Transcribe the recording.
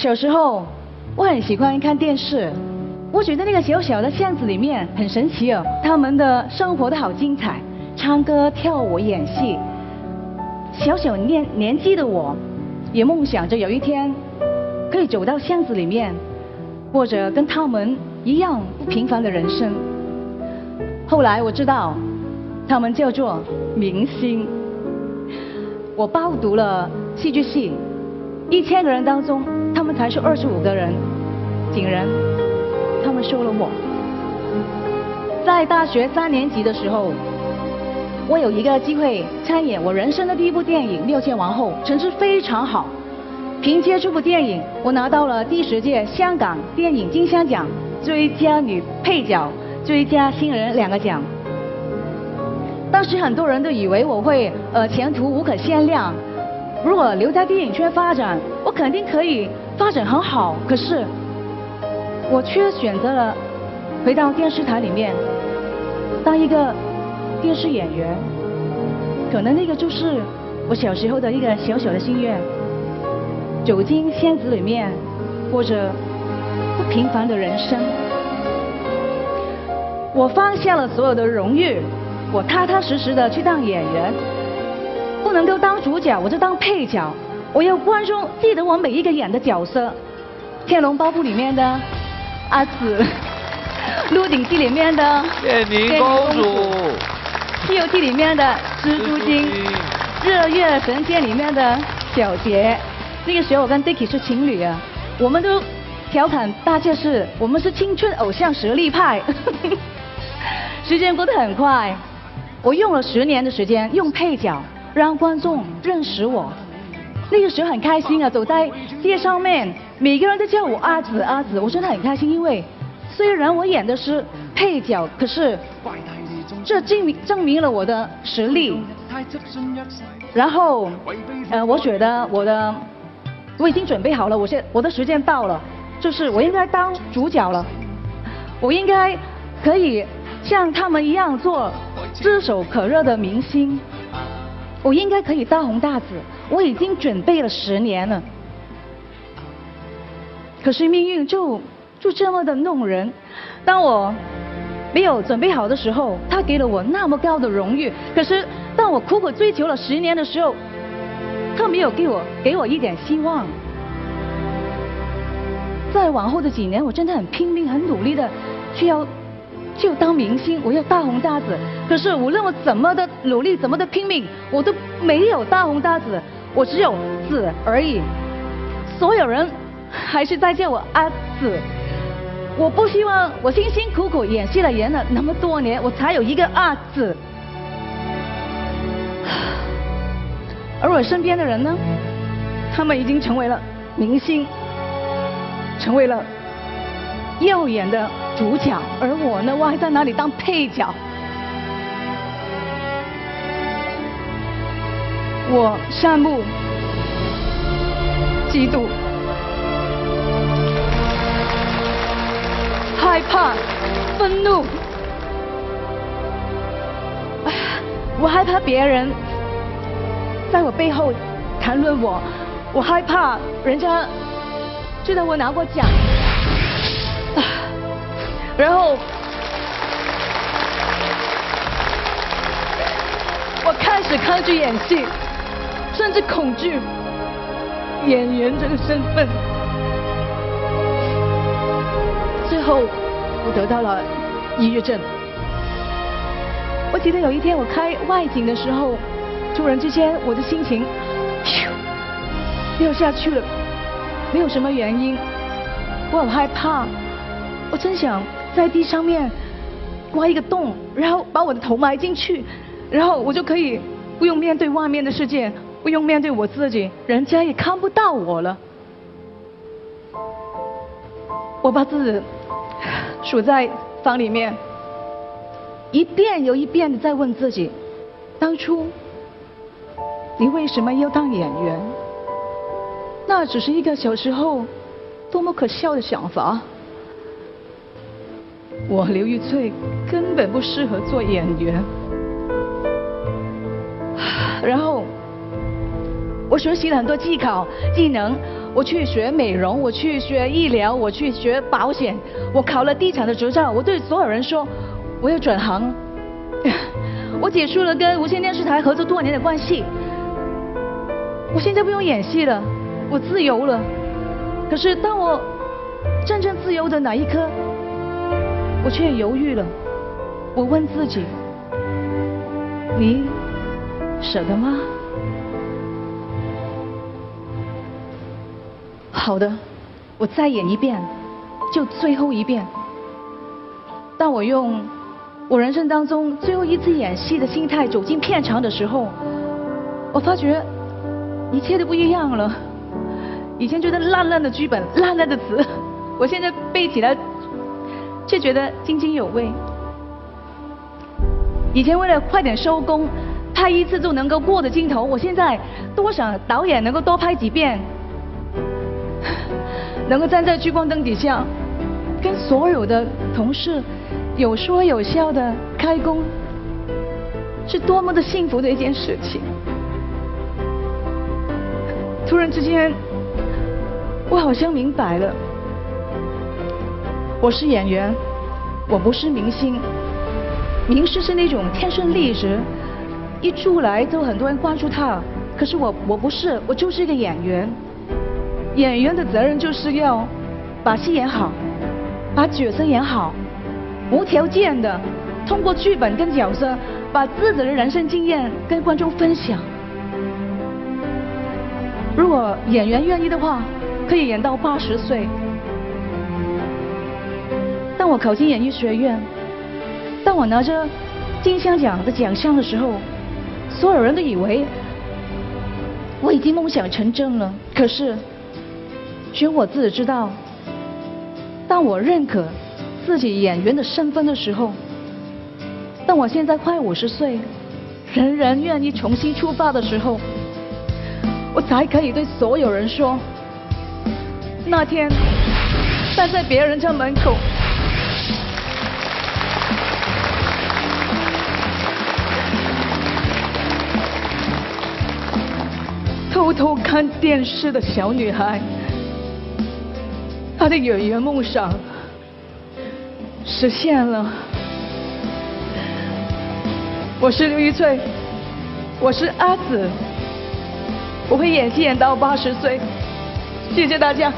小时候我很喜欢看电视，我觉得那个小小的巷子里面很神奇哦，他们的生活都好精彩，唱歌、跳舞、演戏。小小年年纪的我，也梦想着有一天可以走到巷子里面，过着跟他们一样不平凡的人生。后来我知道，他们叫做明星。我报读了戏剧系，一千个人当中，们才是二十五个人，竟然他们收了我。在大学三年级的时候，我有一个机会参演我人生的第一部电影《六界王后》，成绩非常好。凭借这部电影，我拿到了第十届香港电影金像奖最佳女配角、最佳新人两个奖。当时很多人都以为我会呃前途无可限量，如果留在电影圈发展，我肯定可以发展很好。可是我却选择了回到电视台里面当一个电视演员。可能那个就是我小时候的一个小小的心愿，走进巷子里面，过着不平凡的人生。我放下了所有的荣誉。我踏踏实实的去当演员，不能够当主角，我就当配角。我要观众记得我每一个演的角色，《天龙八部》里面的阿紫，《鹿鼎记》里面的建宁公主，《西游记》里面的蜘蛛精，《日月神剑》里面的小杰。那个时候我跟 Dicky 是情侣啊，我们都调侃大家是我们是青春偶像实力派。时间过得很快。我用了十年的时间，用配角让观众认识我。那个时候很开心啊，走在街上面，每个人都叫我阿紫阿紫，我真的很开心。因为虽然我演的是配角，可是这证明证明了我的实力。然后，呃，我觉得我的我已经准备好了，我现我的时间到了，就是我应该当主角了，我应该可以像他们一样做。炙手可热的明星，我应该可以大红大紫。我已经准备了十年了，可是命运就就这么的弄人。当我没有准备好的时候，他给了我那么高的荣誉；可是当我苦苦追求了十年的时候，他没有给我给我一点希望。在往后的几年，我真的很拼命、很努力的去要。就当明星，我要大红大紫。可是无论我怎么的努力，怎么的拼命，我都没有大红大紫，我只有紫而已。所有人还是在叫我阿紫。我不希望我辛辛苦苦演戏了演了那么多年，我才有一个阿紫。而我身边的人呢，他们已经成为了明星，成为了耀眼的。主角，而我呢，我还在哪里当配角？我羡慕、嫉妒、害怕、愤怒。我害怕别人在我背后谈论我，我害怕人家知道我拿过奖。然后，我开始抗拒演戏，甚至恐惧演员这个身份。最后，我得到了抑郁症。我记得有一天我开外景的时候，突然之间我的心情，咻，掉下去了，没有什么原因，我很害怕，我真想。在地上面挖一个洞，然后把我的头埋进去，然后我就可以不用面对外面的世界，不用面对我自己，人家也看不到我了。我把自己锁在房里面，一遍又一遍的在问自己：当初你为什么要当演员？那只是一个小时候多么可笑的想法。我刘玉翠根本不适合做演员，然后我学习了很多技巧技能，我去学美容，我去学医疗，我去学保险，我考了地产的执照。我对所有人说，我要转行，我结束了跟无线电视台合作多年的关系，我现在不用演戏了，我自由了。可是当我真正自由的那一刻，我却犹豫了。我问自己：你舍得吗？好的，我再演一遍，就最后一遍。当我用我人生当中最后一次演戏的心态走进片场的时候，我发觉一切都不一样了。以前觉得烂烂的剧本、烂烂的词，我现在背起来却觉得津津有味。以前为了快点收工，拍一次就能够过的镜头，我现在多想导演能够多拍几遍。能够站在聚光灯底下，跟所有的同事有说有笑的开工，是多么的幸福的一件事情。突然之间，我好像明白了，我是演员，我不是明星。明星是那种天生丽质，一出来都很多人关注他。可是我我不是，我就是一个演员。演员的责任就是要把戏演好，把角色演好，无条件的通过剧本跟角色，把自己的人生经验跟观众分享。如果演员愿意的话，可以演到八十岁。当我考进演艺学院，当我拿着金像奖的奖项的时候，所有人都以为我已经梦想成真了。可是。只有我自己知道，当我认可自己演员的身份的时候，当我现在快五十岁，人人愿意重新出发的时候，我才可以对所有人说：那天站在别人家门口，偷看电视的小女孩。她的演员梦想实现了。我是刘一翠，我是阿紫，我会演戏演到八十岁。谢谢大家。